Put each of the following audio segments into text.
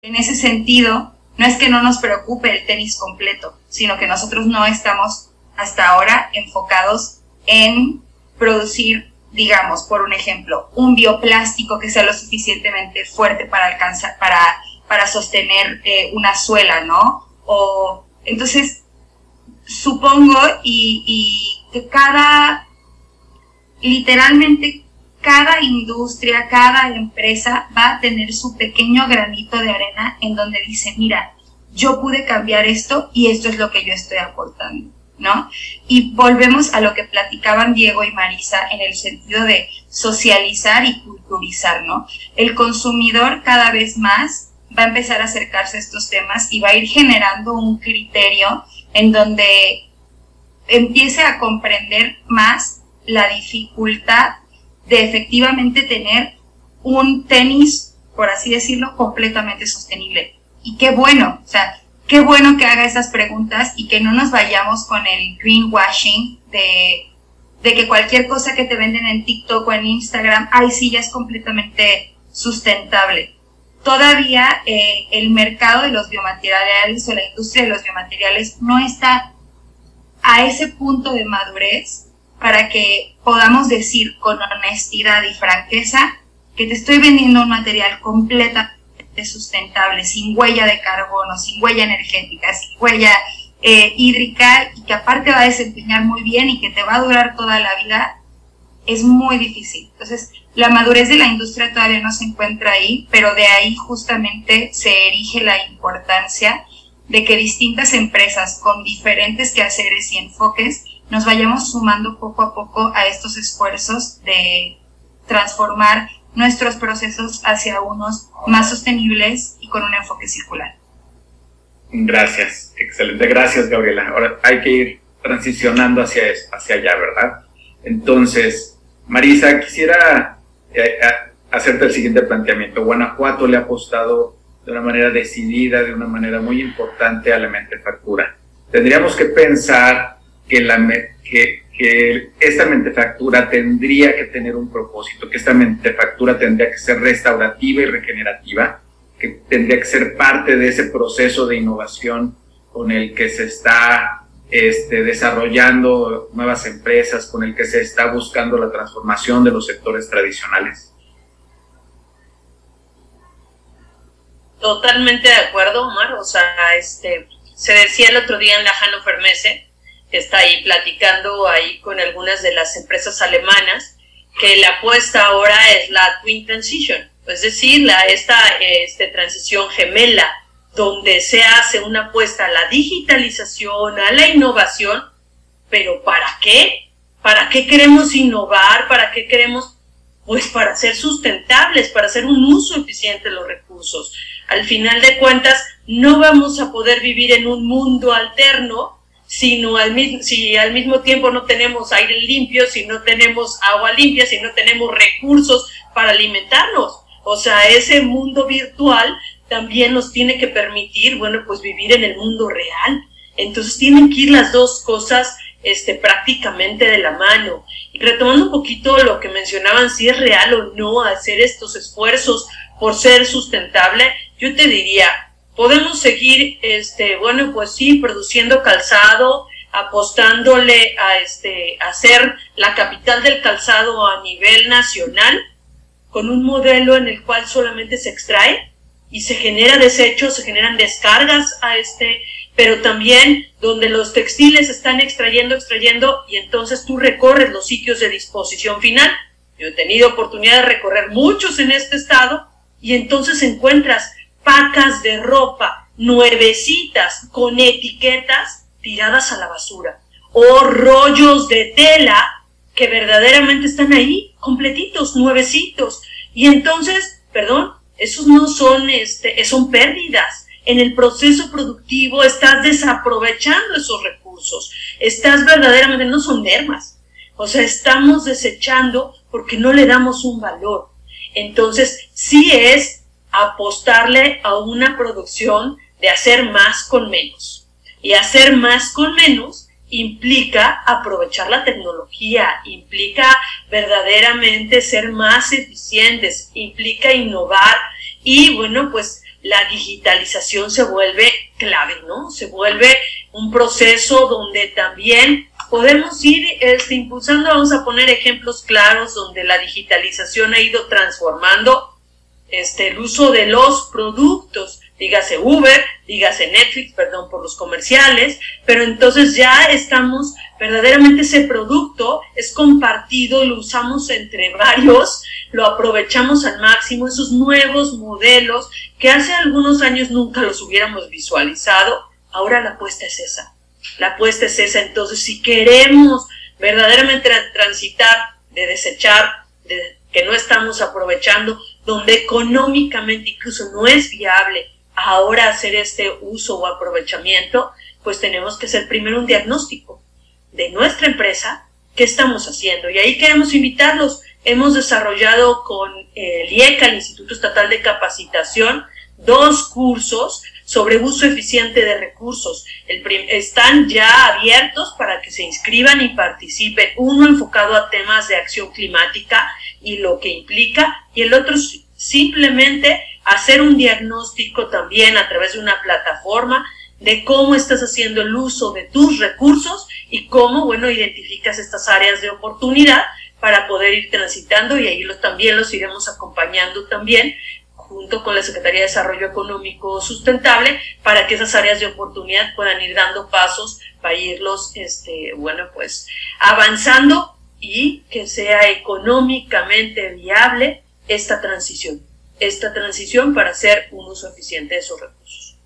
En ese sentido, no es que no nos preocupe el tenis completo, sino que nosotros no estamos hasta ahora enfocados en producir, digamos, por un ejemplo, un bioplástico que sea lo suficientemente fuerte para alcanzar, para, para sostener eh, una suela, ¿no? O entonces supongo y, y que cada literalmente cada industria, cada empresa va a tener su pequeño granito de arena en donde dice, mira, yo pude cambiar esto y esto es lo que yo estoy aportando, ¿no? Y volvemos a lo que platicaban Diego y Marisa en el sentido de socializar y culturizar, ¿no? El consumidor cada vez más va a empezar a acercarse a estos temas y va a ir generando un criterio en donde empiece a comprender más la dificultad de efectivamente tener un tenis, por así decirlo, completamente sostenible. Y qué bueno, o sea, qué bueno que haga esas preguntas y que no nos vayamos con el greenwashing de, de que cualquier cosa que te venden en TikTok o en Instagram, ay, sí, ya es completamente sustentable. Todavía eh, el mercado de los biomateriales o la industria de los biomateriales no está a ese punto de madurez para que podamos decir con honestidad y franqueza que te estoy vendiendo un material completamente sustentable, sin huella de carbono, sin huella energética, sin huella eh, hídrica y que aparte va a desempeñar muy bien y que te va a durar toda la vida, es muy difícil. Entonces, la madurez de la industria todavía no se encuentra ahí, pero de ahí justamente se erige la importancia de que distintas empresas con diferentes quehaceres y enfoques nos vayamos sumando poco a poco a estos esfuerzos de transformar nuestros procesos hacia unos más sostenibles y con un enfoque circular. Gracias, excelente, gracias Gabriela. Ahora hay que ir transicionando hacia, hacia allá, ¿verdad? Entonces, Marisa, quisiera eh, hacerte el siguiente planteamiento. Guanajuato le ha apostado de una manera decidida, de una manera muy importante a la mentefactura. Tendríamos que pensar que, la, que, que esta mentefactura tendría que tener un propósito, que esta mentefactura tendría que ser restaurativa y regenerativa, que tendría que ser parte de ese proceso de innovación con el que se está este, desarrollando nuevas empresas, con el que se está buscando la transformación de los sectores tradicionales. Totalmente de acuerdo, Omar. O sea, este, se decía el otro día en la Hannover Messe que está ahí platicando ahí con algunas de las empresas alemanas, que la apuesta ahora es la Twin Transition, es decir, la, esta este, transición gemela, donde se hace una apuesta a la digitalización, a la innovación, pero ¿para qué? ¿Para qué queremos innovar? ¿Para qué queremos? Pues para ser sustentables, para hacer un uso eficiente de los recursos. Al final de cuentas, no vamos a poder vivir en un mundo alterno sino al mismo, si al mismo tiempo no tenemos aire limpio, si no tenemos agua limpia, si no tenemos recursos para alimentarnos. O sea, ese mundo virtual también nos tiene que permitir, bueno, pues vivir en el mundo real. Entonces tienen que ir las dos cosas este, prácticamente de la mano. Y retomando un poquito lo que mencionaban, si es real o no hacer estos esfuerzos por ser sustentable, yo te diría, podemos seguir, este, bueno, pues sí, produciendo calzado, apostándole a este, a ser la capital del calzado a nivel nacional, con un modelo en el cual solamente se extrae y se genera desechos, se generan descargas a este, pero también donde los textiles están extrayendo, extrayendo, y entonces tú recorres los sitios de disposición final. Yo he tenido oportunidad de recorrer muchos en este estado, y entonces encuentras pacas de ropa nuevecitas con etiquetas tiradas a la basura o rollos de tela que verdaderamente están ahí completitos, nuevecitos. Y entonces, perdón, esos no son, este, son pérdidas. En el proceso productivo estás desaprovechando esos recursos. Estás verdaderamente, no son mermas. O sea, estamos desechando porque no le damos un valor. Entonces, sí es apostarle a una producción de hacer más con menos. Y hacer más con menos implica aprovechar la tecnología, implica verdaderamente ser más eficientes, implica innovar y bueno, pues la digitalización se vuelve clave, ¿no? Se vuelve un proceso donde también podemos ir este, impulsando, vamos a poner ejemplos claros donde la digitalización ha ido transformando este, el uso de los productos, dígase Uber, dígase Netflix, perdón por los comerciales, pero entonces ya estamos, verdaderamente ese producto es compartido, lo usamos entre varios, lo aprovechamos al máximo, esos nuevos modelos que hace algunos años nunca los hubiéramos visualizado, ahora la apuesta es esa, la apuesta es esa, entonces si queremos verdaderamente transitar de desechar, de que no estamos aprovechando, donde económicamente incluso no es viable ahora hacer este uso o aprovechamiento, pues tenemos que hacer primero un diagnóstico de nuestra empresa, qué estamos haciendo. Y ahí queremos invitarlos. Hemos desarrollado con el IECA, el Instituto Estatal de Capacitación, dos cursos sobre uso eficiente de recursos. Están ya abiertos para que se inscriban y participen. Uno enfocado a temas de acción climática y lo que implica, y el otro simplemente hacer un diagnóstico también a través de una plataforma de cómo estás haciendo el uso de tus recursos y cómo, bueno, identificas estas áreas de oportunidad para poder ir transitando y ahí los, también los iremos acompañando también junto con la Secretaría de Desarrollo Económico Sustentable para que esas áreas de oportunidad puedan ir dando pasos para irlos, este, bueno, pues avanzando y que sea económicamente viable esta transición, esta transición para hacer un uso eficiente de esos recursos.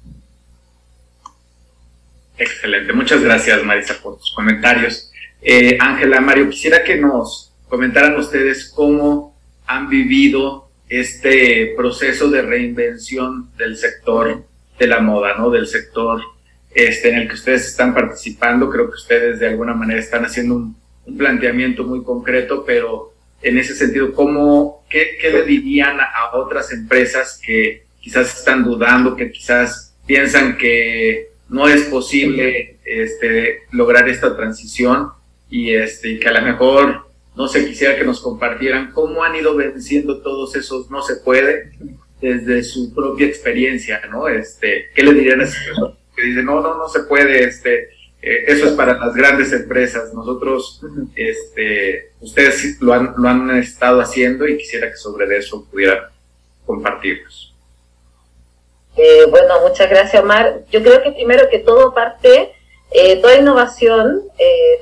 Excelente, muchas gracias Marisa por tus comentarios. Eh, Ángela, Mario, quisiera que nos comentaran ustedes cómo han vivido este proceso de reinvención del sector de la moda, ¿no? Del sector este, en el que ustedes están participando. Creo que ustedes de alguna manera están haciendo un, planteamiento muy concreto, pero en ese sentido, ¿cómo, qué, qué, le dirían a otras empresas que quizás están dudando, que quizás piensan que no es posible este, lograr esta transición y este, que a lo mejor no sé, quisiera que nos compartieran cómo han ido venciendo todos esos no se puede desde su propia experiencia, ¿no? Este, ¿qué le dirían a esas personas que dicen, no, no, no se puede, este, eh, eso es para las grandes empresas, nosotros, este, ustedes lo han, lo han estado haciendo y quisiera que sobre eso pudieran compartirnos. Eh, bueno, muchas gracias, Omar. Yo creo que primero que todo parte, eh, toda innovación,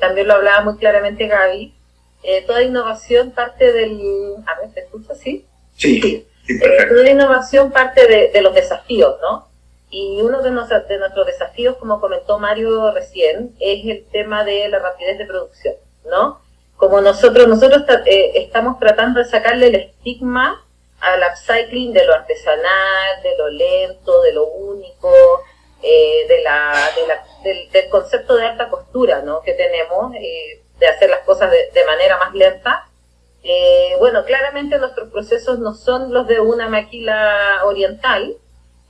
también lo hablaba muy claramente Gaby, eh, toda innovación parte del... A ver, ¿te escuchas? ¿Sí? Sí, eh, toda innovación parte de, los desafíos, ¿no? Y uno de, de nuestros desafíos, como comentó Mario recién, es el tema de la rapidez de producción, ¿no? Como nosotros, nosotros eh, estamos tratando de sacarle el estigma al upcycling de lo artesanal, de lo lento, de lo único, de la, del, del, concepto de alta costura ¿no? que tenemos, de hacer las cosas de, manera más lenta. Eh, bueno, claramente nuestros procesos no son los de una maquila oriental,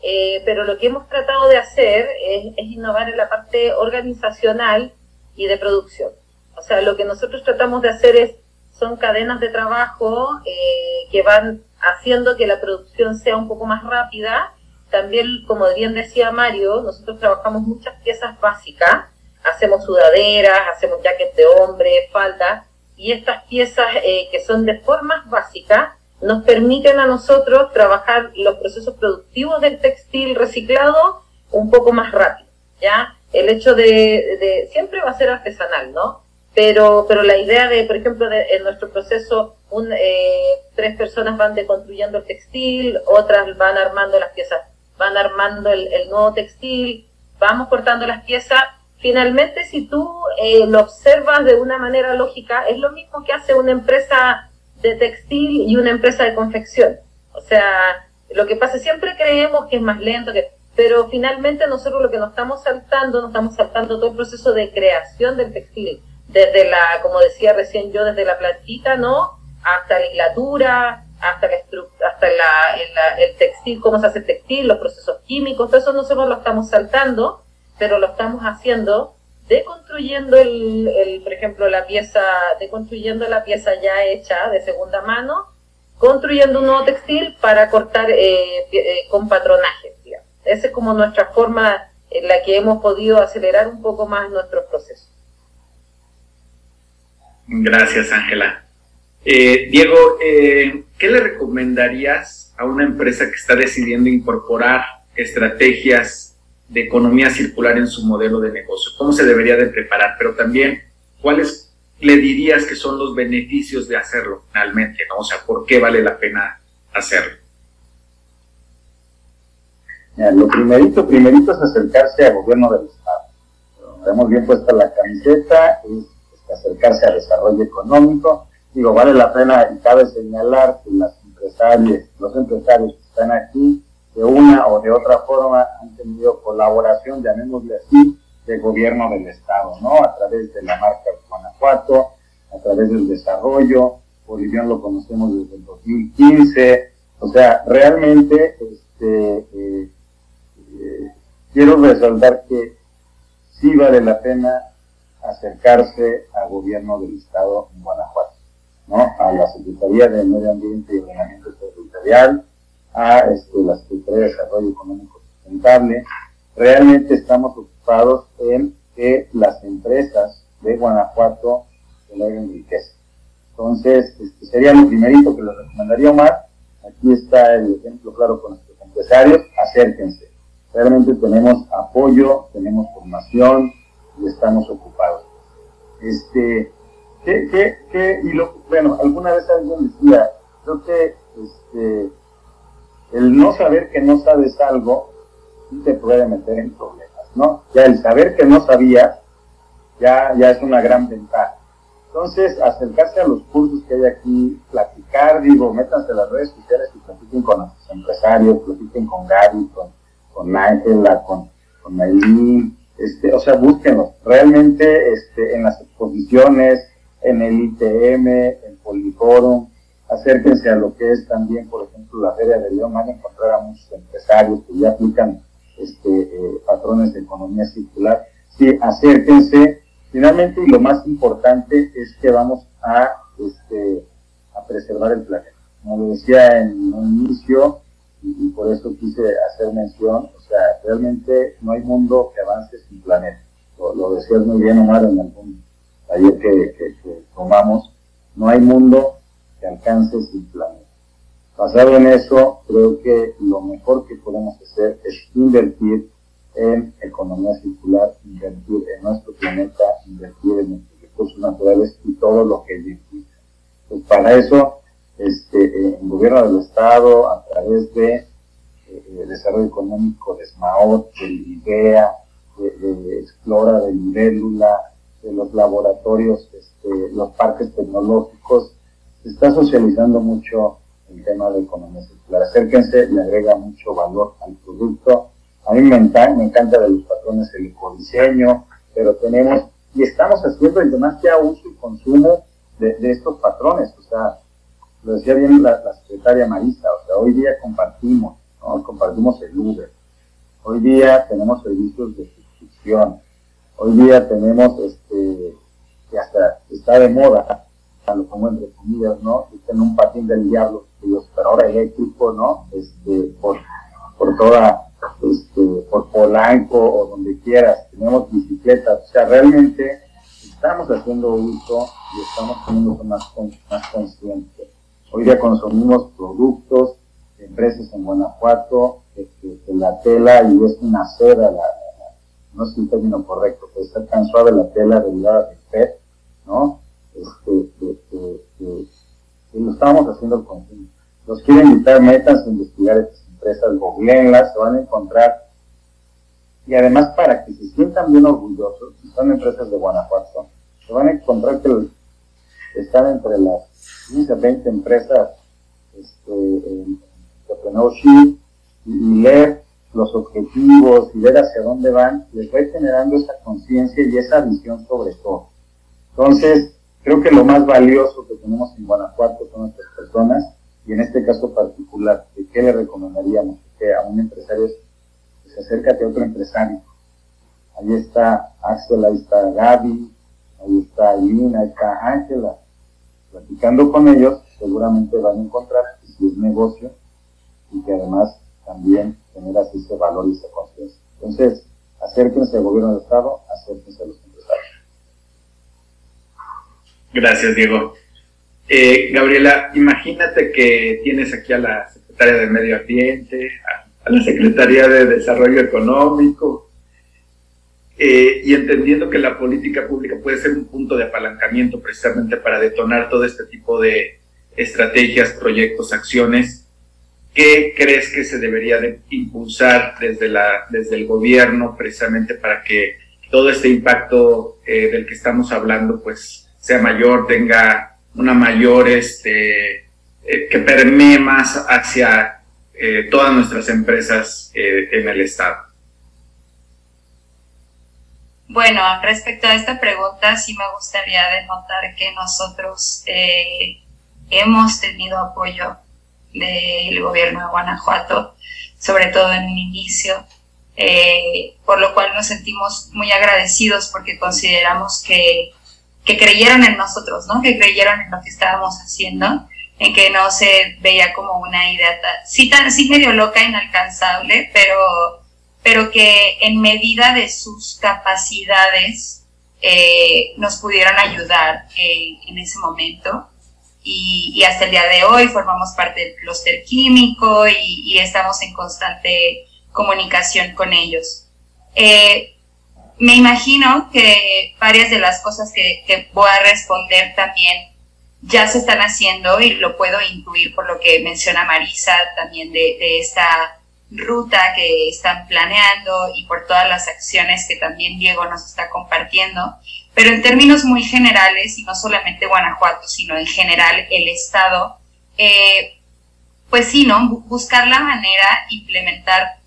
eh, pero lo que hemos tratado de hacer es, innovar en la parte organizacional y de producción. O sea, lo que nosotros tratamos de hacer es, son cadenas de trabajo eh, que van haciendo que la producción sea un poco más rápida. También, como bien decía Mario, nosotros trabajamos muchas piezas básicas hacemos sudaderas, hacemos jackets de hombre, faldas, y estas piezas eh, que son de formas básicas nos permiten a nosotros trabajar los procesos productivos del textil reciclado un poco más rápido, ¿ya? El hecho de, siempre va a ser artesanal, ¿no? Pero, pero la idea de, por ejemplo, de, en nuestro proceso, un, eh, tres personas van deconstruyendo el textil, otras van armando las piezas, van armando el, el nuevo textil, vamos cortando las piezas finalmente si tú eh, lo observas de una manera lógica, es lo mismo que hace una empresa de textil y una empresa de confección. O sea, lo que pasa, siempre creemos que es más lento, que, pero finalmente nosotros lo que nos estamos saltando, nos estamos saltando todo el proceso de creación del textil, desde la, como decía recién yo, desde la plantita, ¿no? Hasta la hilatura, hasta, la hasta la, el textil, cómo se hace el textil, los procesos químicos, todo eso nosotros lo estamos saltando pero lo estamos haciendo deconstruyendo el, el, por ejemplo, la pieza, deconstruyendo la pieza ya hecha de segunda mano, construyendo un nuevo textil para cortar eh, eh, con patronaje, Esa es como nuestra forma en la que hemos podido acelerar un poco más nuestros procesos. Gracias, Ángela. Eh, Diego, ¿qué le recomendarías a una empresa que está decidiendo incorporar estrategias de economía circular en su modelo de negocio? ¿Cómo se debería de preparar? Pero también, ¿cuáles le dirías que son los beneficios de hacerlo finalmente? O sea, ¿por qué vale la pena hacerlo? lo primerito, primerito es acercarse al gobierno del Estado. Tenemos bien puesta la camiseta, es acercarse al desarrollo económico. Digo, vale la pena y cabe señalar que las empresarios, los empresarios que están aquí, de una o de otra forma han tenido colaboración, llamémosle así, del gobierno del Estado, ¿no? A través de la marca Guanajuato, a través del desarrollo, Bolivión lo conocemos desde el 2015, o sea, realmente este, eh, eh, quiero resaltar que sí vale la pena acercarse al gobierno del Estado en Guanajuato, ¿no? A la Secretaría de Medio Ambiente y Ordenamiento Territorial, a este, la De Desarrollo Económico Sustentable. Realmente estamos ocupados en que las empresas de Guanajuato generen riqueza. Entonces, este, sería lo primerito que les recomendaría Omar. Aquí está el ejemplo claro con nuestros empresarios. Acérquense. Realmente tenemos apoyo, tenemos formación, y estamos ocupados. Este, ¿qué, qué, qué? Y lo, bueno, alguna vez alguien decía, creo que este, el no saber que no sabes algo te puede meter en problemas, ¿no? Ya el saber que no sabías ya, ya es una gran ventaja. Entonces, acercarse a los cursos que hay aquí, platicar, digo, métanse a las redes sociales y platiquen con los empresarios, platiquen con Gaby, con, con Ángela, con, con este, o sea, búsquenlos. Realmente este, en las exposiciones, en el ITM, en Poliforum, acérquense a lo que es también, por ejemplo, la Feria de León, van a encontrar a muchos empresarios que ya aplican este, eh, patrones de economía circular. Sí, acérquense. Finalmente, y lo más importante es que vamos a, este, a preservar el planeta. Como lo decía en un inicio, y, por eso quise hacer mención, o sea, realmente no hay mundo que avance sin planeta. Lo, decías muy bien, Omar, en algún taller que, que, tomamos, no hay mundo que alcance sin planeta. Basado en eso, creo que lo mejor que podemos hacer es invertir en economía circular, invertir en nuestro planeta, invertir en nuestros recursos naturales y todo lo que implica. Pues para eso este, el gobierno del Estado, a través de eh, desarrollo económico de SMAOT, de IDEA, de, Explora, de Libélula, de los laboratorios, este, los parques tecnológicos, se está socializando mucho el tema de economía circular. Acérquense, le agrega mucho valor al producto. A mí me encanta, me encanta de los patrones el ecodiseño, pero tenemos, y estamos haciendo el demás ya uso y consumo de, estos patrones. O sea, lo decía bien la, secretaria Marisa, o sea, hoy día compartimos, ¿no? compartimos el Uber, hoy día tenemos servicios de suscripción, hoy día tenemos, este, que hasta está de moda, lo pongo entre comillas, ¿no? Tienen un patín del diablo, pero ahora eléctrico, ¿no? Este, por, por toda, este, por Polanco o donde quieras, tenemos bicicletas, o sea, realmente estamos haciendo uso y estamos teniendo más, más conscientes Hoy día consumimos productos de empresas en Guanajuato, que, la tela y es una seda, no es un término correcto, pero está tan suave la tela derivada del PET, ¿no? Que, lo estamos haciendo el consumo. Los quiero invitar, metas investigar estas empresas, googleenlas, se van a encontrar. Y además para que se sientan bien orgullosos, son empresas de Guanajuato, se van a encontrar que están entre las 15 20 empresas este, en entrepreneurship y, y, leer los objetivos y ver hacia dónde van, les va generando esa conciencia y esa visión sobre todo. Entonces, creo que lo más valioso que tenemos en Guanajuato son nuestras personas y en este caso particular, ¿de qué le recomendaríamos? Que a un empresario se acércate a otro empresario. Ahí está Axel, ahí está Gaby, ahí está Lina, ahí está Ángela platicando con ellos, seguramente van a encontrar que si es negocio y que además también generas ese valor y esa conciencia. Entonces, acérquense al gobierno del Estado, acérquense a los. Gracias, Diego. Eh, Gabriela, imagínate que tienes aquí a la Secretaria de Medio Ambiente, a, la Secretaría de Desarrollo Económico, eh, y entendiendo que la política pública puede ser un punto de apalancamiento precisamente para detonar todo este tipo de estrategias, proyectos, acciones, ¿qué crees que se debería de impulsar desde, la, desde el gobierno precisamente para que todo este impacto eh, del que estamos hablando pues sea mayor, tenga una mayor, este, eh, que permee más hacia eh, todas nuestras empresas en el Estado? Bueno, respecto a esta pregunta, sí me gustaría denotar que nosotros hemos tenido apoyo del gobierno de Guanajuato, sobre todo en un inicio, eh, por lo cual nos sentimos muy agradecidos porque consideramos que, que creyeron en nosotros, ¿no? que creyeron en lo que estábamos haciendo, en que no se veía como una idea sí, tan, sí medio loca, inalcanzable, pero, pero que en medida de sus capacidades eh, nos pudieron ayudar en ese momento y, hasta el día de hoy formamos parte del clúster químico y, estamos en constante comunicación con ellos. Eh, me imagino que varias de las cosas que, voy a responder también ya se están haciendo y lo puedo intuir por lo que menciona Marisa también de, esta ruta que están planeando y por todas las acciones que también Diego nos está compartiendo. Pero en términos muy generales, y no solamente Guanajuato, sino en general el Estado, eh, pues sí, ¿no? Buscar la manera, implementar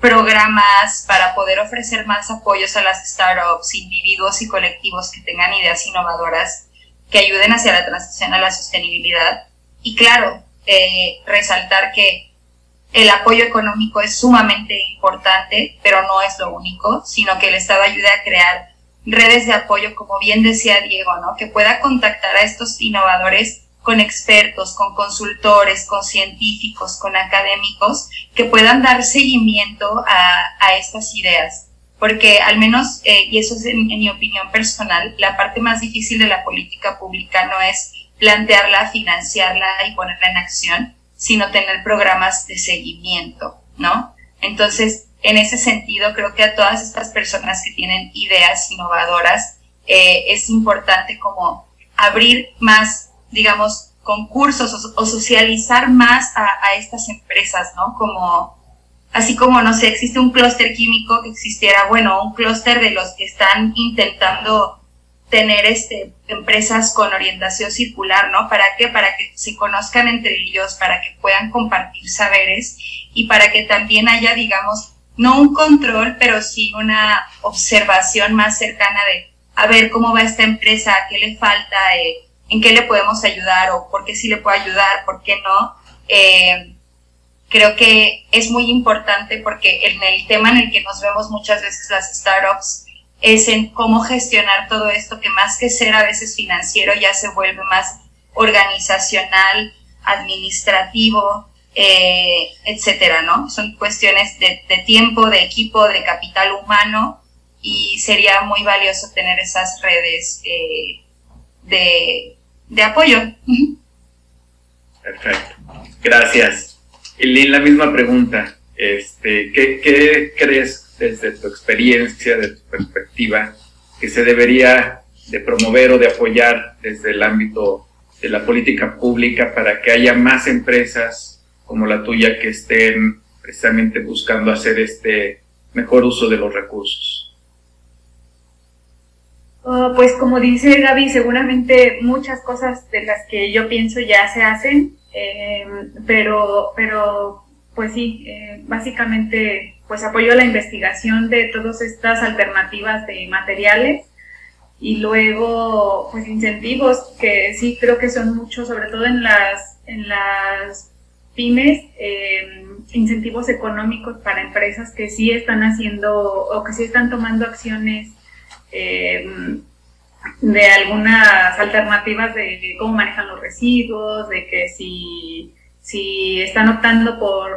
programas para poder ofrecer más apoyos a las startups, individuos y colectivos que tengan ideas innovadoras que ayuden hacia la transición a la sostenibilidad. Y claro, eh, resaltar que el apoyo económico es sumamente importante, pero no es lo único, sino que el Estado ayude a crear redes de apoyo, como bien decía Diego, ¿no? Que pueda contactar a estos innovadores con expertos, con consultores, con científicos, con académicos, que puedan dar seguimiento a, estas ideas. Porque al menos, eh, y eso es en, mi opinión personal, la parte más difícil de la política pública no es plantearla, financiarla y ponerla en acción, sino tener programas de seguimiento, ¿no? Entonces, en ese sentido, creo que a todas estas personas que tienen ideas innovadoras, eh, es importante como abrir más, digamos, concursos o, socializar más a, estas empresas, ¿no? Como, así como, no sé, existe un clúster químico que existiera, bueno, un clúster de los que están intentando tener este, empresas con orientación circular, ¿no? ¿Para qué? Para que se conozcan entre ellos, para que puedan compartir saberes y para que también haya, digamos, no un control, pero sí una observación más cercana de a ver cómo va esta empresa, qué le falta, eh, en qué le podemos ayudar o por qué sí le puedo ayudar, por qué no. Eh, creo que es muy importante porque en el tema en el que nos vemos muchas veces las startups es en cómo gestionar todo esto que más que ser a veces financiero ya se vuelve más organizacional, administrativo, eh, etcétera, ¿no? Son cuestiones de, tiempo, de equipo, de capital humano y sería muy valioso tener esas redes eh, de, de, apoyo. Perfecto, gracias. Y la misma pregunta, este, ¿qué, ¿qué crees desde tu experiencia, de tu perspectiva, que se debería de promover o de apoyar desde el ámbito de la política pública para que haya más empresas como la tuya que estén precisamente buscando hacer este mejor uso de los recursos? Oh, pues como dice Gaby, seguramente muchas cosas de las que yo pienso ya se hacen, em, pero, pero pues sí, eh, básicamente pues apoyo la investigación de todas estas alternativas de materiales y luego pues incentivos que sí creo que son muchos, sobre todo en las, en las pymes, eh, incentivos económicos para empresas que sí están haciendo o que sí están tomando acciones eh, de algunas alternativas de cómo manejan los residuos, de que si, si están optando por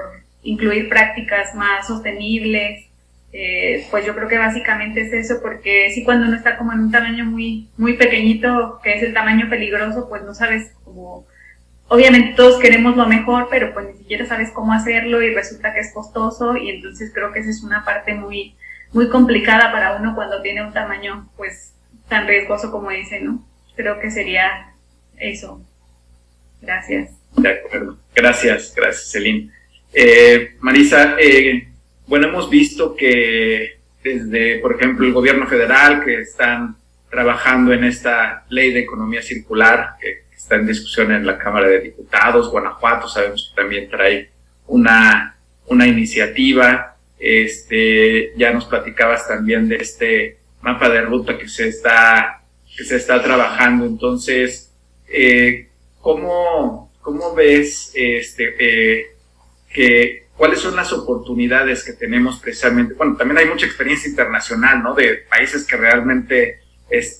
incluir prácticas más sostenibles, eh, pues yo creo que básicamente es eso, porque si cuando uno está como en un tamaño muy, muy pequeñito, que es el tamaño peligroso, pues no sabes cómo, obviamente todos queremos lo mejor, pero pues ni siquiera sabes cómo hacerlo y resulta que es costoso y entonces creo que esa es una parte muy, muy complicada para uno cuando tiene un tamaño pues tan riesgoso como ese, ¿no? Creo que sería eso. Gracias. De acuerdo. Gracias, gracias, Celine. Eh, Marisa, eh, bueno, hemos visto que desde, por ejemplo, el gobierno federal, que están trabajando en esta ley de economía circular, que está en discusión en la Cámara de Diputados, Guanajuato, sabemos que también trae una, una iniciativa. Este, ya nos platicabas también de este mapa de ruta que se está, que se está trabajando. Entonces, eh, ¿cómo, ¿cómo, ves este, eh, cuáles son las oportunidades que tenemos precisamente. Bueno, también hay mucha experiencia internacional, ¿no? De países que realmente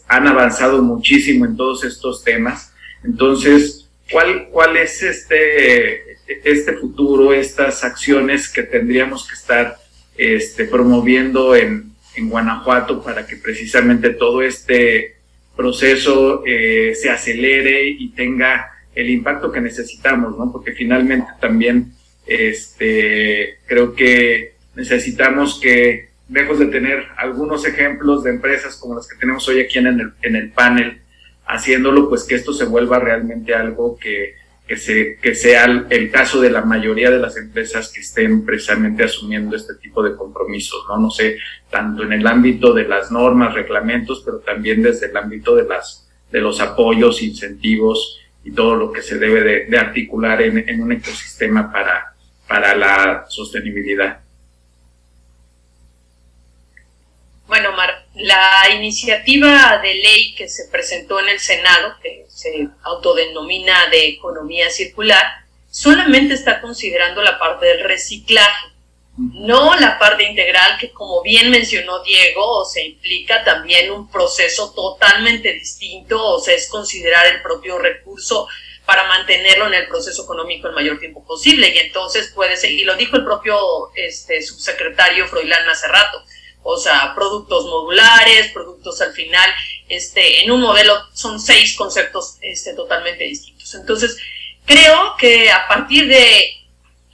han avanzado muchísimo en todos estos temas. Entonces, ¿cuál, cuál es este, este futuro, estas acciones que tendríamos que estar este, promoviendo en, en Guanajuato para que precisamente todo este proceso eh, se acelere y tenga el impacto que necesitamos, ¿no? Porque finalmente también este, creo que necesitamos que, lejos de tener algunos ejemplos de empresas como las que tenemos hoy aquí en el, en el panel, haciéndolo, pues que esto se vuelva realmente algo que, que, se, que sea el, caso de la mayoría de las empresas que estén precisamente asumiendo este tipo de compromisos, ¿no? No sé, tanto en el ámbito de las normas, reglamentos, pero también desde el ámbito de las, de los apoyos, incentivos y todo lo que se debe de, articular en, en un ecosistema para, para la sostenibilidad. Bueno, Mar, la iniciativa de ley que se presentó en el Senado, que se autodenomina de economía circular, solamente está considerando la parte del reciclaje, no la parte integral que, como bien mencionó Diego, o se implica también un proceso totalmente distinto, o sea, es considerar el propio recurso para mantenerlo en el proceso económico el mayor tiempo posible. Y entonces puede ser, y lo dijo el propio este, subsecretario Froilán hace rato, o sea, productos modulares, productos al final, este, en un modelo son seis conceptos este, totalmente distintos. Entonces, creo que a partir de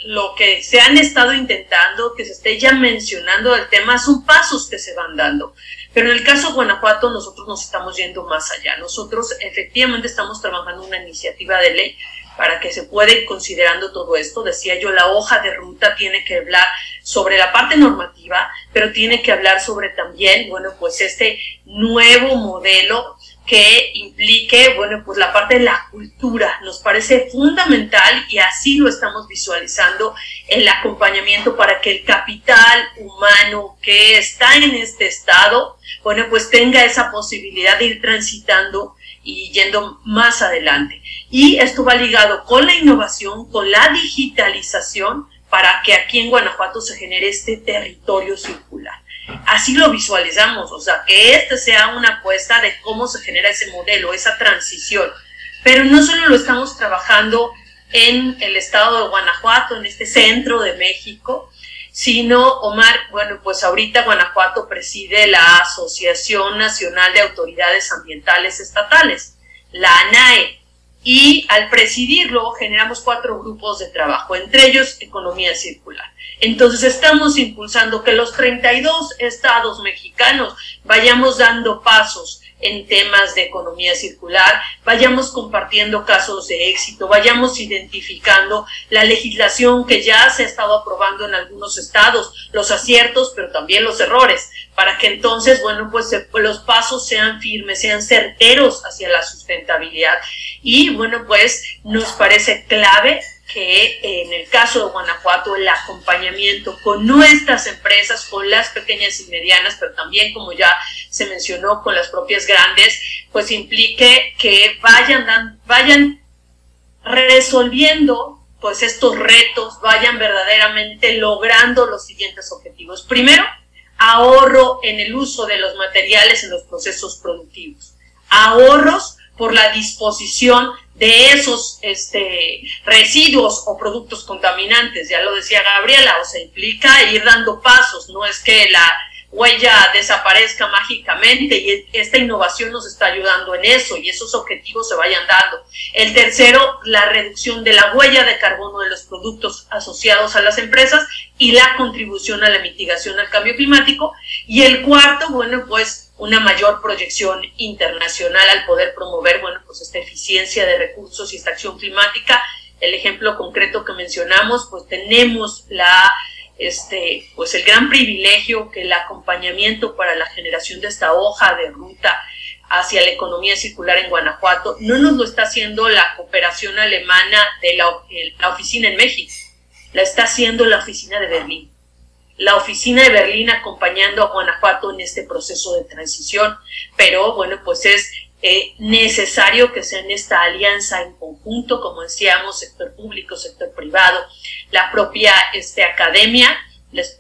lo que se han estado intentando, que se esté ya mencionando el tema, son pasos que se van dando. Pero en el caso de Guanajuato nosotros nos estamos yendo más allá. Nosotros efectivamente estamos trabajando una iniciativa de ley para que se pueda ir considerando todo esto. Decía yo, la hoja de ruta tiene que hablar sobre la parte normativa, pero tiene que hablar sobre también, bueno, pues este nuevo modelo que implique, bueno, pues la parte de la cultura. Nos parece fundamental y así lo estamos visualizando el acompañamiento para que el capital humano que está en este estado, bueno, pues tenga esa posibilidad de ir transitando y yendo más adelante. Y esto va ligado con la innovación, con la digitalización, para que aquí en Guanajuato se genere este territorio circular. Así lo visualizamos, o sea, que este sea una apuesta de cómo se genera ese modelo, esa transición. Pero no solo lo estamos trabajando en el estado de Guanajuato, en este centro de México, sino, Omar, bueno, pues ahorita Guanajuato preside la Asociación Nacional de Autoridades Ambientales Estatales, la ANAE, y al presidirlo generamos cuatro grupos de trabajo, entre ellos economía circular. Entonces estamos impulsando que los 32 estados mexicanos vayamos dando pasos en temas de economía circular, vayamos compartiendo casos de éxito, vayamos identificando la legislación que ya se ha estado aprobando en algunos estados, los aciertos, pero también los errores, para que entonces, bueno, pues los pasos sean firmes, sean certeros hacia la sustentabilidad. Y bueno, pues nos parece clave que en el caso de Guanajuato el acompañamiento con nuestras empresas, con las pequeñas y medianas, pero también como ya se mencionó con las propias grandes, pues implique que vayan, vayan resolviendo pues estos retos, vayan verdaderamente logrando los siguientes objetivos. Primero, ahorro en el uso de los materiales en los procesos productivos. Ahorros por la disposición de esos este, residuos o productos contaminantes. Ya lo decía Gabriela, o sea, implica ir dando pasos, no es que la huella desaparezca mágicamente y esta innovación nos está ayudando en eso y esos objetivos se vayan dando. El tercero, la reducción de la huella de carbono de los productos asociados a las empresas y la contribución a la mitigación al cambio climático. Y el cuarto, bueno, pues una mayor proyección internacional al poder promover, bueno, pues esta eficiencia de recursos y esta acción climática. El ejemplo concreto que mencionamos, pues tenemos la este, pues el gran privilegio que el acompañamiento para la generación de esta hoja de ruta hacia la economía circular en Guanajuato no nos lo está haciendo la cooperación alemana de la, la oficina en México, la está haciendo la oficina de Berlín. La oficina de Berlín acompañando a Guanajuato en este proceso de transición, pero bueno, pues es eh, necesario que sea en esta alianza en conjunto, como decíamos, sector público, sector privado, la propia este, academia,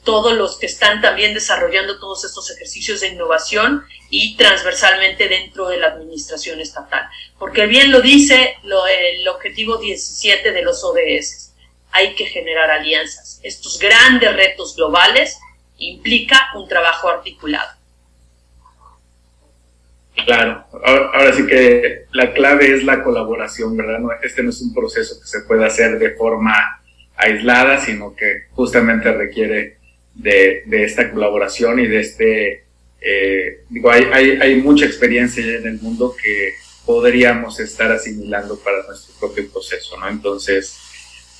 todos los que están también desarrollando todos estos ejercicios de innovación y transversalmente dentro de la administración estatal. Porque bien lo dice el objetivo 17 de los ODS, hay que generar alianzas. Estos grandes retos globales implica un trabajo articulado. Claro, ahora, sí que la clave es la colaboración, ¿verdad? este no es un proceso que se pueda hacer de forma aislada, sino que justamente requiere de, esta colaboración y de este, eh, digo, hay, hay, mucha experiencia en el mundo que podríamos estar asimilando para nuestro propio proceso, ¿no? Entonces,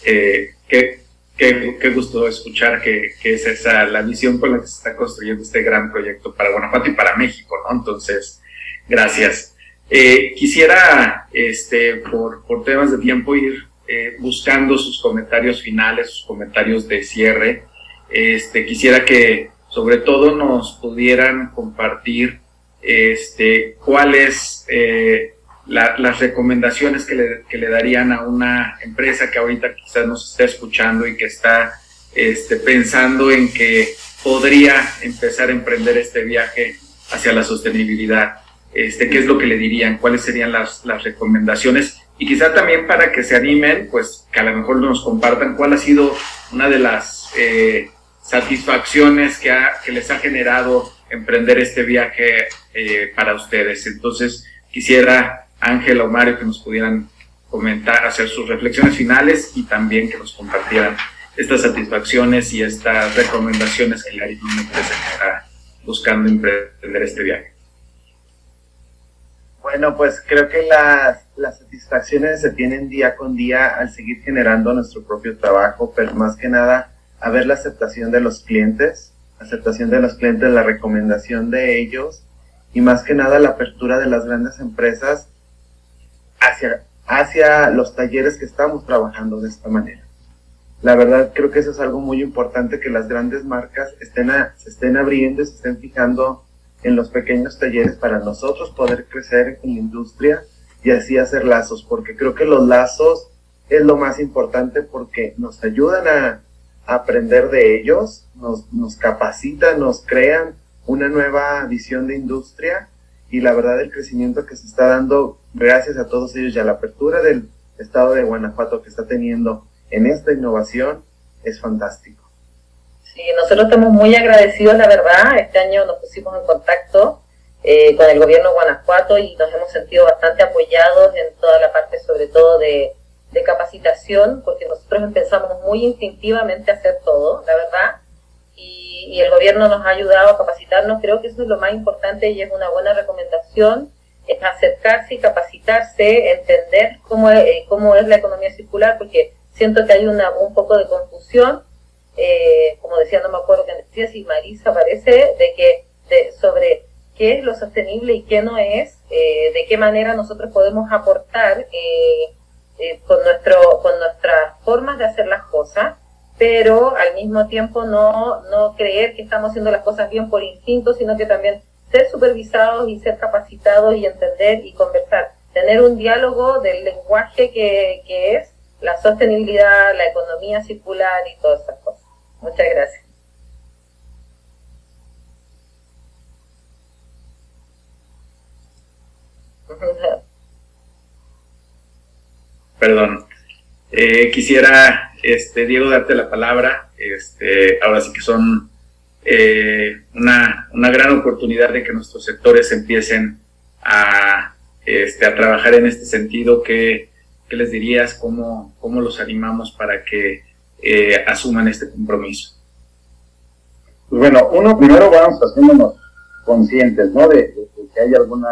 eh, qué, qué, qué, gusto escuchar que, que, es esa la visión con la que se está construyendo este gran proyecto para Guanajuato y para México, ¿no? Entonces, Gracias. Eh, quisiera, este, por, por, temas de tiempo, ir eh, buscando sus comentarios finales, sus comentarios de cierre. Este, quisiera que sobre todo nos pudieran compartir este, cuáles eh, las recomendaciones que le, que le, darían a una empresa que ahorita quizás nos está escuchando y que está este, pensando en que podría empezar a emprender este viaje hacia la sostenibilidad este, qué es lo que le dirían, cuáles serían las, las recomendaciones y quizá también para que se animen, pues que a lo mejor nos compartan cuál ha sido una de las eh, satisfacciones que, ha, que les ha generado emprender este viaje eh, para ustedes. Entonces, quisiera Ángela o Mario que nos pudieran comentar, hacer sus reflexiones finales y también que nos compartieran estas satisfacciones y estas recomendaciones que le harían a una empresa está buscando emprender este viaje. Bueno, pues creo que las, las satisfacciones se tienen día con día al seguir generando nuestro propio trabajo, pero más que nada a ver la aceptación de los clientes, aceptación de los clientes, la recomendación de ellos y más que nada la apertura de las grandes empresas hacia, hacia los talleres que estamos trabajando de esta manera. La verdad creo que eso es algo muy importante que las grandes marcas estén se estén abriendo y se estén fijando en los pequeños talleres para nosotros poder crecer en la industria y así hacer lazos, porque creo que los lazos es lo más importante porque nos ayudan a, aprender de ellos, nos, nos capacitan, nos crean una nueva visión de industria y la verdad el crecimiento que se está dando gracias a todos ellos y a la apertura del estado de Guanajuato que está teniendo en esta innovación es fantástico. Sí, nosotros estamos muy agradecidos, la verdad. Este año nos pusimos en contacto eh, con el gobierno de Guanajuato y nos hemos sentido bastante apoyados en toda la parte, sobre todo de, capacitación, porque nosotros empezamos muy instintivamente a hacer todo, la verdad. Y, el gobierno nos ha ayudado a capacitarnos. Creo que eso es lo más importante y es una buena recomendación, es acercarse y capacitarse, entender cómo es, eh, cómo es la economía circular, porque siento que hay una, un poco de confusión eh, como decía, no me acuerdo qué decía, si Marisa parece, de que sobre qué es lo sostenible y qué no es, eh, de qué manera nosotros podemos aportar eh, con, nuestro, con nuestras formas de hacer las cosas, pero al mismo tiempo no, no creer que estamos haciendo las cosas bien por instinto, sino que también ser supervisados y ser capacitados y entender y conversar, tener un diálogo del lenguaje que, que es la sostenibilidad, la economía circular y todas esas cosas. Muchas gracias. perdón. Eh, quisiera, este, Diego, darte la palabra. Este, ahora sí que son eh, una, una, gran oportunidad de que nuestros sectores empiecen a, este, a trabajar en este sentido. ¿Qué, qué les dirías? ¿Cómo, ¿Cómo los animamos para que eh, asuman este compromiso? Pues bueno, uno, primero vamos haciéndonos conscientes, ¿no? De, que hay alguna,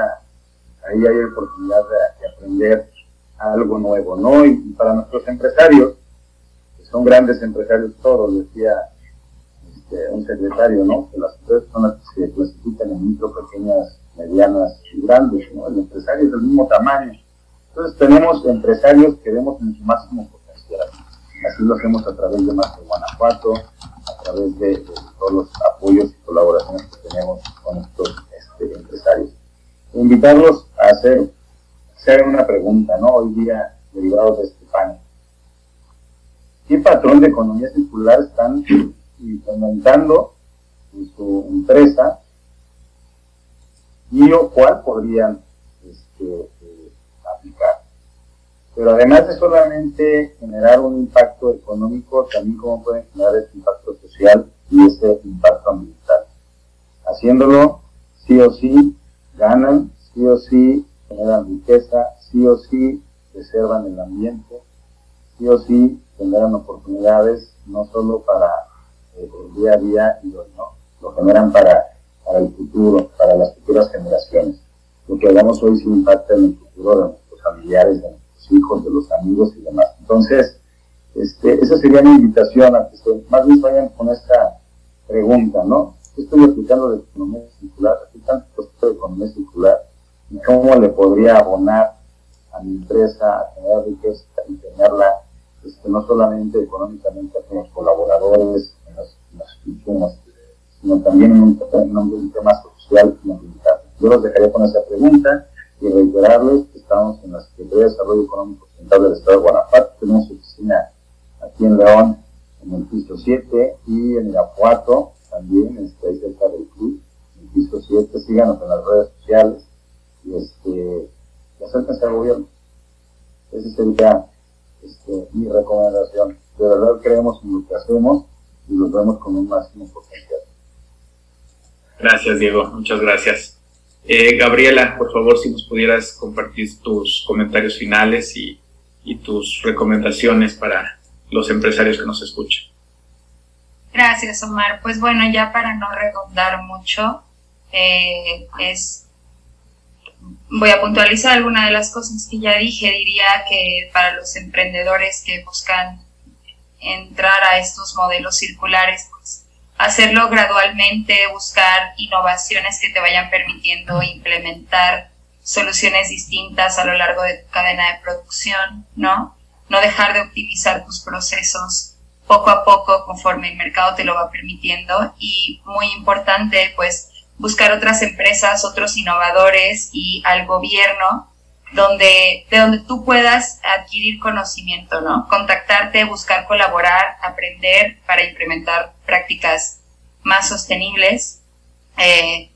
ahí hay oportunidad de, aprender algo nuevo, ¿no? Y, para nuestros empresarios, son grandes empresarios todos, decía este, un secretario, ¿no? Que las empresas son las que se clasifican en micro, pequeñas, medianas y grandes, ¿no? El empresario es del mismo tamaño. Entonces tenemos empresarios que vemos en su máximo potencial. Así lo hacemos a través de Más de Guanajuato, a través de, todos los apoyos y colaboraciones que tenemos con estos este, empresarios. Invitarlos a hacer, hacer una pregunta, ¿no? Hoy día, derivados de este. ¿Qué patrón de economía circular están implementando en su empresa y o cuál podrían este, eh, aplicar? Pero además de solamente generar un impacto económico, también cómo pueden generar ese impacto social y ese impacto ambiental. Haciéndolo, sí o sí, ganan, sí o sí, generan riqueza, sí o sí, preservan el ambiente, sí o sí, generan oportunidades, no solo para eh, el día a día, y lo, no, lo generan para, para el futuro, para las futuras generaciones. Lo que hagamos hoy sí impacta en el futuro de nuestros familiares, de hijos, de los amigos y demás. Entonces, este, esa sería mi invitación a que se, más bien vayan con esta pregunta, ¿no? Estoy explicando de economía circular, aquí tanto de economía circular, y cómo le podría abonar a mi empresa a tener riqueza y tenerla este, no solamente económicamente con los colaboradores, en los, insumos, sino también en un, en un tema social y ambiental. Yo los dejaría con esa pregunta y reiterarles que estamos en la Secretaría de Desarrollo Económico Central del Estado de Guanajuato, tenemos oficina aquí en León, en el piso 7, y en Irapuato, también, este, ahí cerca del club, en el piso 7, síganos en las redes sociales, y este, y acérquense al gobierno. Esa sería mi recomendación. De verdad creemos en lo que hacemos y lo vemos con un máximo potencial. Gracias, Diego. Muchas gracias. Eh, Gabriela, por favor, si nos pudieras compartir tus comentarios finales y, tus recomendaciones para los empresarios que nos escuchan. Gracias, Omar. Pues bueno, ya para no redundar mucho, eh, es voy a puntualizar algunas de las cosas que ya dije. Diría que para los emprendedores que buscan entrar a estos modelos circulares, pues hacerlo gradualmente, buscar innovaciones que te vayan permitiendo implementar soluciones distintas a lo largo de tu cadena de producción, ¿no? No dejar de optimizar tus procesos poco a poco conforme el mercado te lo va permitiendo y muy importante, pues buscar otras empresas, otros innovadores y al gobierno donde, de donde tú puedas adquirir conocimiento, ¿no? Contactarte, buscar colaborar, aprender para implementar prácticas más sostenibles. Eh,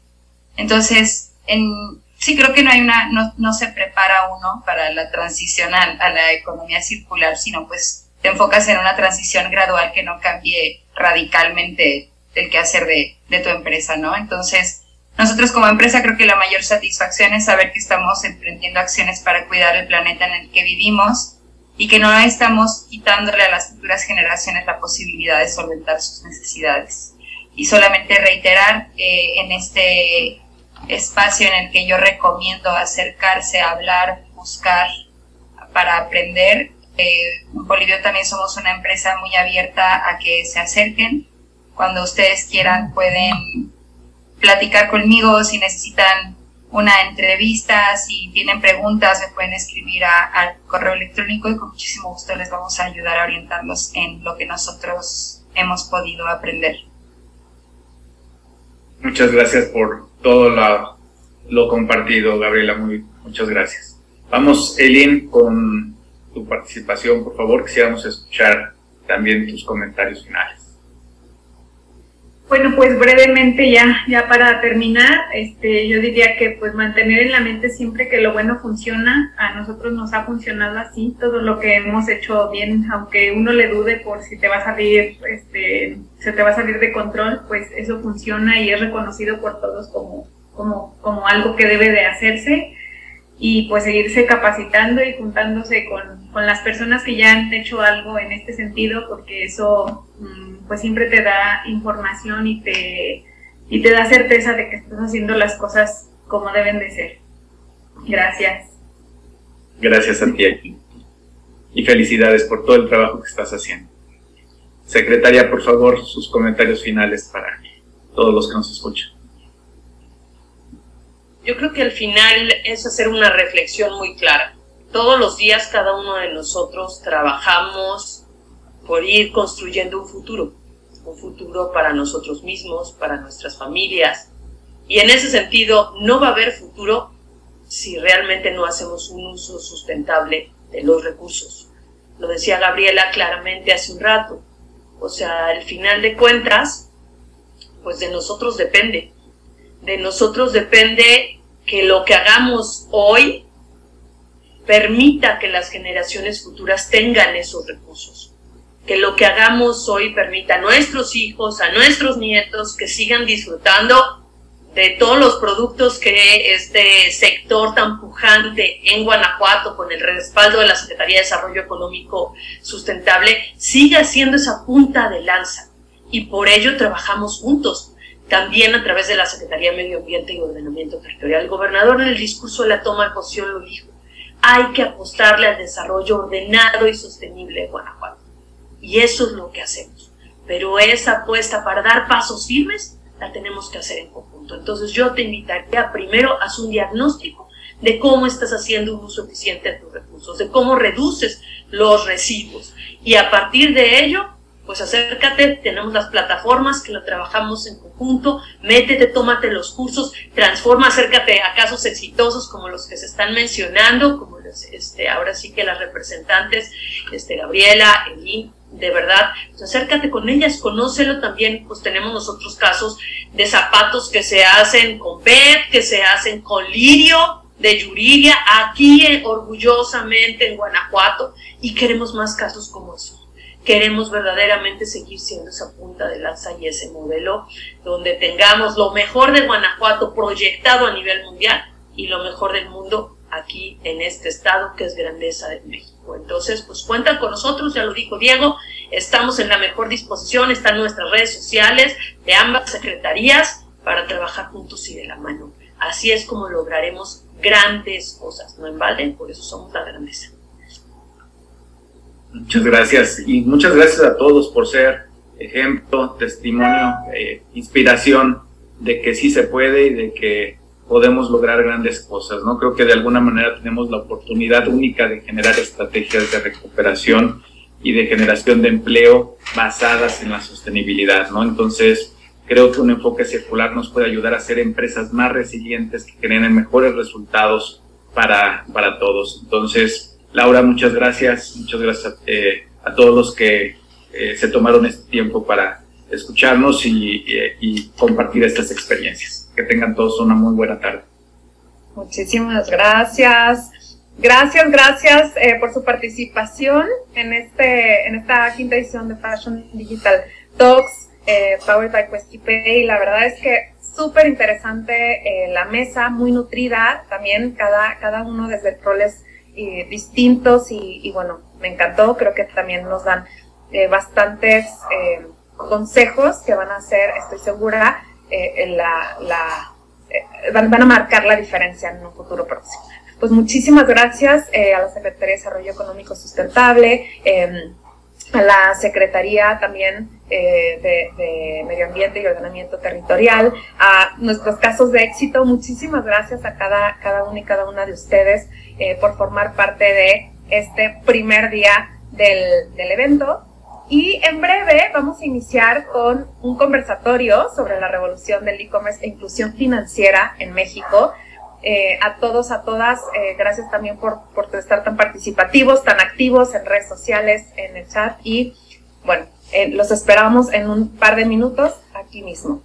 entonces, en, sí creo que no hay una, no, no se prepara uno para la transición a, a, la economía circular, sino pues te enfocas en una transición gradual que no cambie radicalmente el quehacer de, de tu empresa, ¿no? Entonces, nosotros como empresa creo que la mayor satisfacción es saber que estamos emprendiendo acciones para cuidar el planeta en el que vivimos y que no estamos quitándole a las futuras generaciones la posibilidad de solventar sus necesidades. Y solamente reiterar eh, en este espacio en el que yo recomiendo acercarse, hablar, buscar para aprender. Eh, en Bolivia también somos una empresa muy abierta a que se acerquen. Cuando ustedes quieran pueden platicar conmigo, si necesitan una entrevista, si tienen preguntas, me pueden escribir al correo electrónico y con muchísimo gusto les vamos a ayudar a orientarlos en lo que nosotros hemos podido aprender. Muchas gracias por todo lo, lo compartido, Gabriela. Muy, muchas gracias. Vamos, Elin, con tu participación, por favor. Quisiéramos escuchar también tus comentarios finales. Bueno, pues brevemente ya, ya para terminar, este, yo diría que pues mantener en la mente siempre que lo bueno funciona, a nosotros nos ha funcionado así, todo lo que hemos hecho bien, aunque uno le dude por si te va a salir, este, se te va a salir de control, pues eso funciona y es reconocido por todos como, como, como algo que debe de hacerse y pues seguirse capacitando y juntándose con, con las personas que ya han hecho algo en este sentido, porque eso mm, pues siempre te da información y te, y te da certeza de que estás haciendo las cosas como deben de ser. Gracias. Gracias a ti aquí. Y felicidades por todo el trabajo que estás haciendo. Secretaria, por favor, sus comentarios finales para todos los que nos escuchan. Yo creo que al final es hacer una reflexión muy clara. Todos los días cada uno de nosotros trabajamos por ir construyendo un futuro, un futuro para nosotros mismos, para nuestras familias. Y en ese sentido, no va a haber futuro si realmente no hacemos un uso sustentable de los recursos. Lo decía Gabriela claramente hace un rato. O sea, al final de cuentas, pues de nosotros depende. De nosotros depende que lo que hagamos hoy permita que las generaciones futuras tengan esos recursos. Que lo que hagamos hoy permita a nuestros hijos, a nuestros nietos, que sigan disfrutando de todos los productos que este sector tan pujante en Guanajuato, con el respaldo de la Secretaría de Desarrollo Económico Sustentable, siga siendo esa punta de lanza. Y por ello trabajamos juntos también a través de la Secretaría de Medio Ambiente y Ordenamiento Territorial. El gobernador en el discurso de la toma de posición lo dijo, hay que apostarle al desarrollo ordenado y sostenible de Guanajuato. Y eso es lo que hacemos. Pero esa apuesta para dar pasos firmes la tenemos que hacer en conjunto. Entonces yo te invitaría primero a hacer un diagnóstico de cómo estás haciendo un uso eficiente de tus recursos, de cómo reduces los residuos. Y a partir de ello, pues acércate, tenemos las plataformas que lo trabajamos en conjunto, métete, tómate los cursos, transforma, acércate a casos exitosos como los que se están mencionando, como este, ahora sí que las representantes, este, Gabriela, Eli, de verdad, pues acércate con ellas, conócelo también, pues tenemos nosotros casos de zapatos que se hacen con PET, que se hacen con lirio, de Yuriria, aquí orgullosamente en Guanajuato, y queremos más casos como esos queremos verdaderamente seguir siendo esa punta de lanza y ese modelo donde tengamos lo mejor de Guanajuato proyectado a nivel mundial y lo mejor del mundo aquí en este estado que es grandeza de México. Entonces, pues cuentan con nosotros, ya lo dijo Diego, estamos en la mejor disposición, están nuestras redes sociales de ambas secretarías para trabajar juntos y de la mano. Así es como lograremos grandes cosas, ¿no en balde? Por eso somos la grandeza. Muchas gracias y muchas gracias a todos por ser ejemplo, testimonio, eh, inspiración de que sí se puede y de que podemos lograr grandes cosas, ¿no? Creo que de alguna manera tenemos la oportunidad única de generar estrategias de recuperación y de generación de empleo basadas en la sostenibilidad, ¿no? Entonces, creo que un enfoque circular nos puede ayudar a ser empresas más resilientes que generen mejores resultados para, para todos. Entonces, Laura, muchas gracias. Muchas gracias eh, a todos los que eh, se tomaron este tiempo para escucharnos y, y, compartir estas experiencias. Que tengan todos una muy buena tarde. Muchísimas gracias. Gracias, gracias eh, por su participación en, este, en esta quinta edición de Fashion Digital Talks, eh, Powered by Questipay. La verdad es que súper interesante la mesa, muy nutrida, también cada, cada uno desde roles distintos y, bueno, me encantó, creo que también nos dan eh, bastantes eh, consejos que van a ser, estoy segura, eh, la, la van, van, a marcar la diferencia en un futuro próximo. Pues muchísimas gracias a la Secretaría de Desarrollo Económico Sustentable, em, la Secretaría también de, de, Medio Ambiente y Ordenamiento Territorial, a nuestros casos de éxito. Muchísimas gracias a cada, cada uno y cada una de ustedes. Eh, por formar parte de este primer día del, del evento. Y en breve vamos a iniciar con un conversatorio sobre la revolución del e-commerce e inclusión financiera en México. Eh, a todos, a todas, eh, gracias también por, por estar tan participativos, tan activos en redes sociales, en el chat y bueno, los esperamos en un par de minutos aquí mismo.